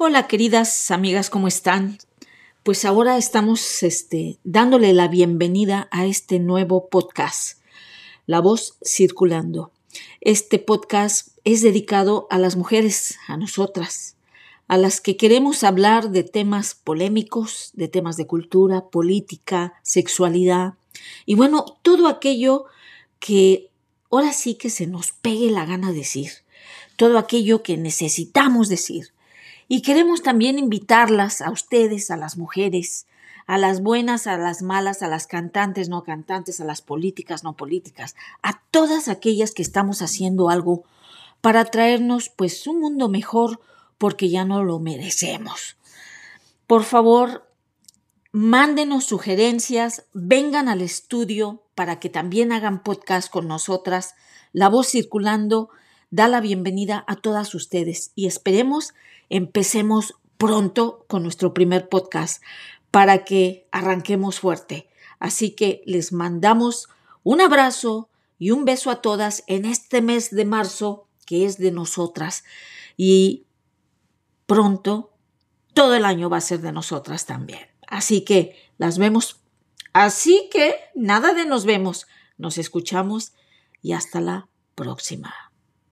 Hola queridas amigas, ¿cómo están? Pues ahora estamos este, dándole la bienvenida a este nuevo podcast, La Voz Circulando. Este podcast es dedicado a las mujeres, a nosotras, a las que queremos hablar de temas polémicos, de temas de cultura, política, sexualidad y bueno, todo aquello que ahora sí que se nos pegue la gana decir, todo aquello que necesitamos decir y queremos también invitarlas a ustedes, a las mujeres, a las buenas, a las malas, a las cantantes, no cantantes, a las políticas, no políticas, a todas aquellas que estamos haciendo algo para traernos pues un mundo mejor porque ya no lo merecemos. Por favor, mándenos sugerencias, vengan al estudio para que también hagan podcast con nosotras. La voz circulando da la bienvenida a todas ustedes y esperemos empecemos pronto con nuestro primer podcast para que arranquemos fuerte. Así que les mandamos un abrazo y un beso a todas en este mes de marzo que es de nosotras y pronto todo el año va a ser de nosotras también. Así que las vemos. Así que nada de nos vemos, nos escuchamos y hasta la próxima.